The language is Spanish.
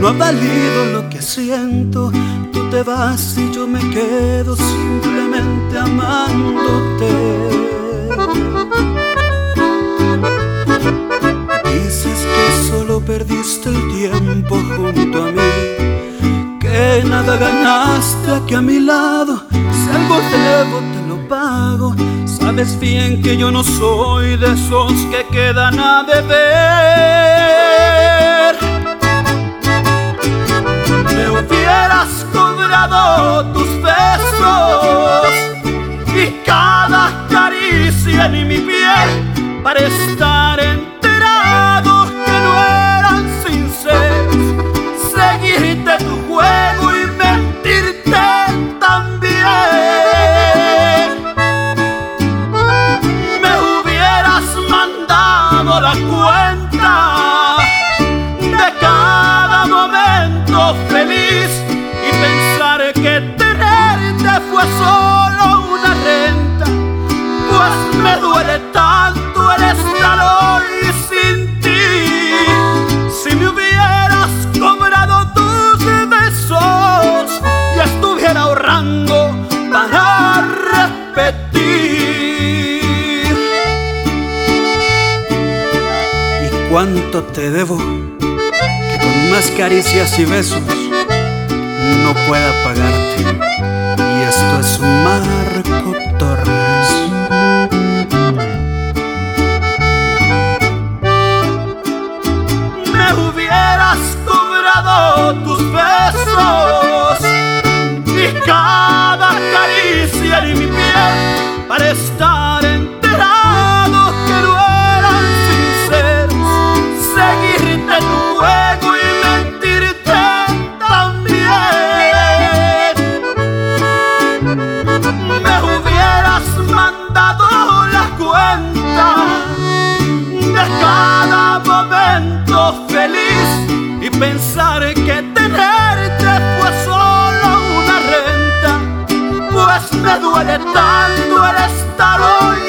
No ha valido lo que siento. Tú te vas y yo me quedo simplemente amándote. Dices que solo perdiste el tiempo junto a mí, que nada ganaste aquí a mi lado. Si algo debo te lo pago. Sabes bien que yo no soy de esos que quedan a deber. Tus besos y cada caricia en mi piel para estar cuánto te debo? Que con más caricias y besos no pueda pagarte. Y esto es Marco Torres. Me hubieras cobrado tus besos y cada caricia en mi piel para estar y pensar que tenerte fue solo una renta, pues me duele tanto el estar hoy